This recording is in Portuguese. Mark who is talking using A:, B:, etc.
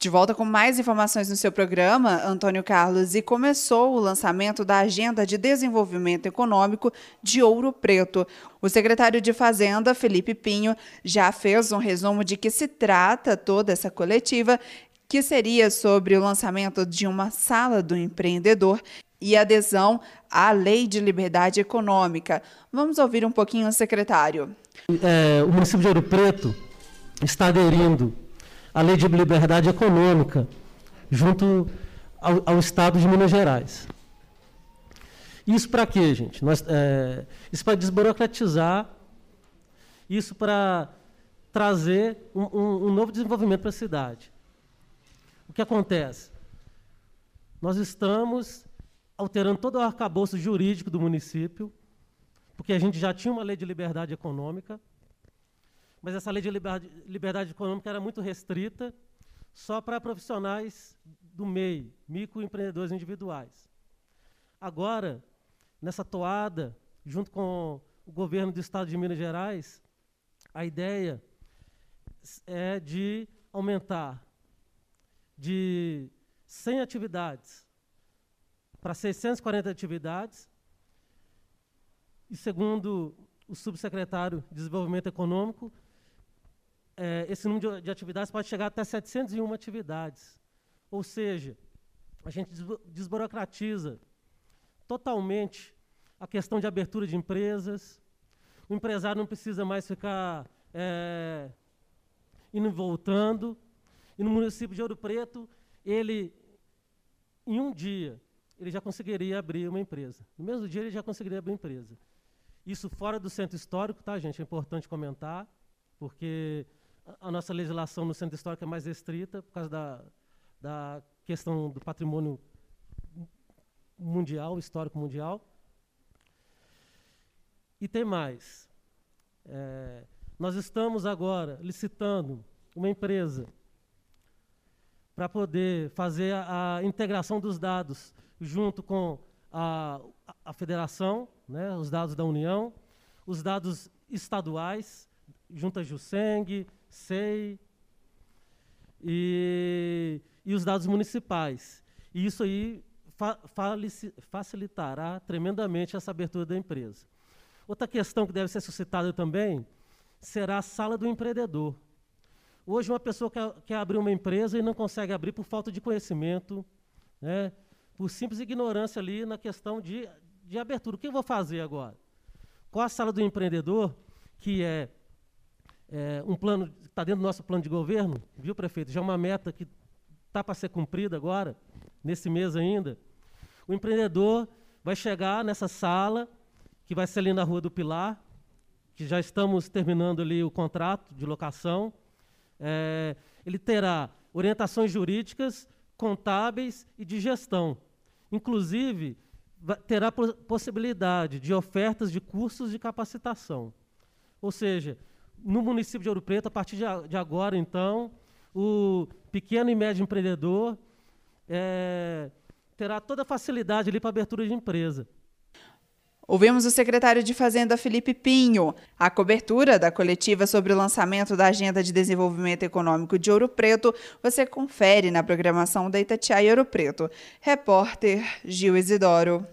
A: De volta com mais informações no seu programa, Antônio Carlos, e começou o lançamento da Agenda de Desenvolvimento Econômico de Ouro Preto. O secretário de Fazenda, Felipe Pinho, já fez um resumo de que se trata toda essa coletiva, que seria sobre o lançamento de uma sala do empreendedor e adesão à Lei de Liberdade Econômica. Vamos ouvir um pouquinho o secretário.
B: É, o município de Ouro Preto está aderindo a lei de liberdade econômica junto ao, ao Estado de Minas Gerais. Isso para quê, gente? Nós, é, isso para desburocratizar, isso para trazer um, um, um novo desenvolvimento para a cidade. O que acontece? Nós estamos alterando todo o arcabouço jurídico do município, porque a gente já tinha uma lei de liberdade econômica, mas essa lei de liberdade, liberdade econômica era muito restrita só para profissionais do MEI, microempreendedores individuais. Agora, nessa toada, junto com o governo do estado de Minas Gerais, a ideia é de aumentar de 100 atividades para 640 atividades. E segundo o subsecretário de Desenvolvimento Econômico, é, esse número de atividades pode chegar até 701 atividades. Ou seja, a gente desburocratiza totalmente a questão de abertura de empresas. O empresário não precisa mais ficar é, indo e voltando. E no município de Ouro Preto, ele, em um dia, ele já conseguiria abrir uma empresa. No mesmo dia, ele já conseguiria abrir uma empresa. Isso fora do centro histórico, tá, gente? É importante comentar, porque a nossa legislação no centro histórico é mais restrita por causa da, da questão do patrimônio mundial, histórico mundial. E tem mais. É, nós estamos agora licitando uma empresa para poder fazer a, a, integração dos dados junto com a, a federação, né, os dados da União, os dados estaduais, junto a Juseng, SEI e, e os dados municipais. E isso aí fa facilitará tremendamente essa abertura da empresa. Outra questão que deve ser suscitada também será a sala do empreendedor. Hoje, uma pessoa quer, quer abrir uma empresa e não consegue abrir por falta de conhecimento, né, por simples ignorância ali na questão de, de abertura. O que eu vou fazer agora? Com a sala do empreendedor, que é é, um plano que está dentro do nosso plano de governo, viu, prefeito? Já é uma meta que está para ser cumprida agora, nesse mês ainda. O empreendedor vai chegar nessa sala, que vai ser ali na Rua do Pilar, que já estamos terminando ali o contrato de locação. É, ele terá orientações jurídicas, contábeis e de gestão. Inclusive, terá possibilidade de ofertas de cursos de capacitação. Ou seja, no município de Ouro Preto, a partir de agora, então, o pequeno e médio empreendedor é, terá toda a facilidade ali para abertura de empresa.
A: Ouvimos o secretário de Fazenda Felipe Pinho. A cobertura da coletiva sobre o lançamento da Agenda de Desenvolvimento Econômico de Ouro Preto você confere na programação da Itatiaia Ouro Preto. Repórter Gil Isidoro.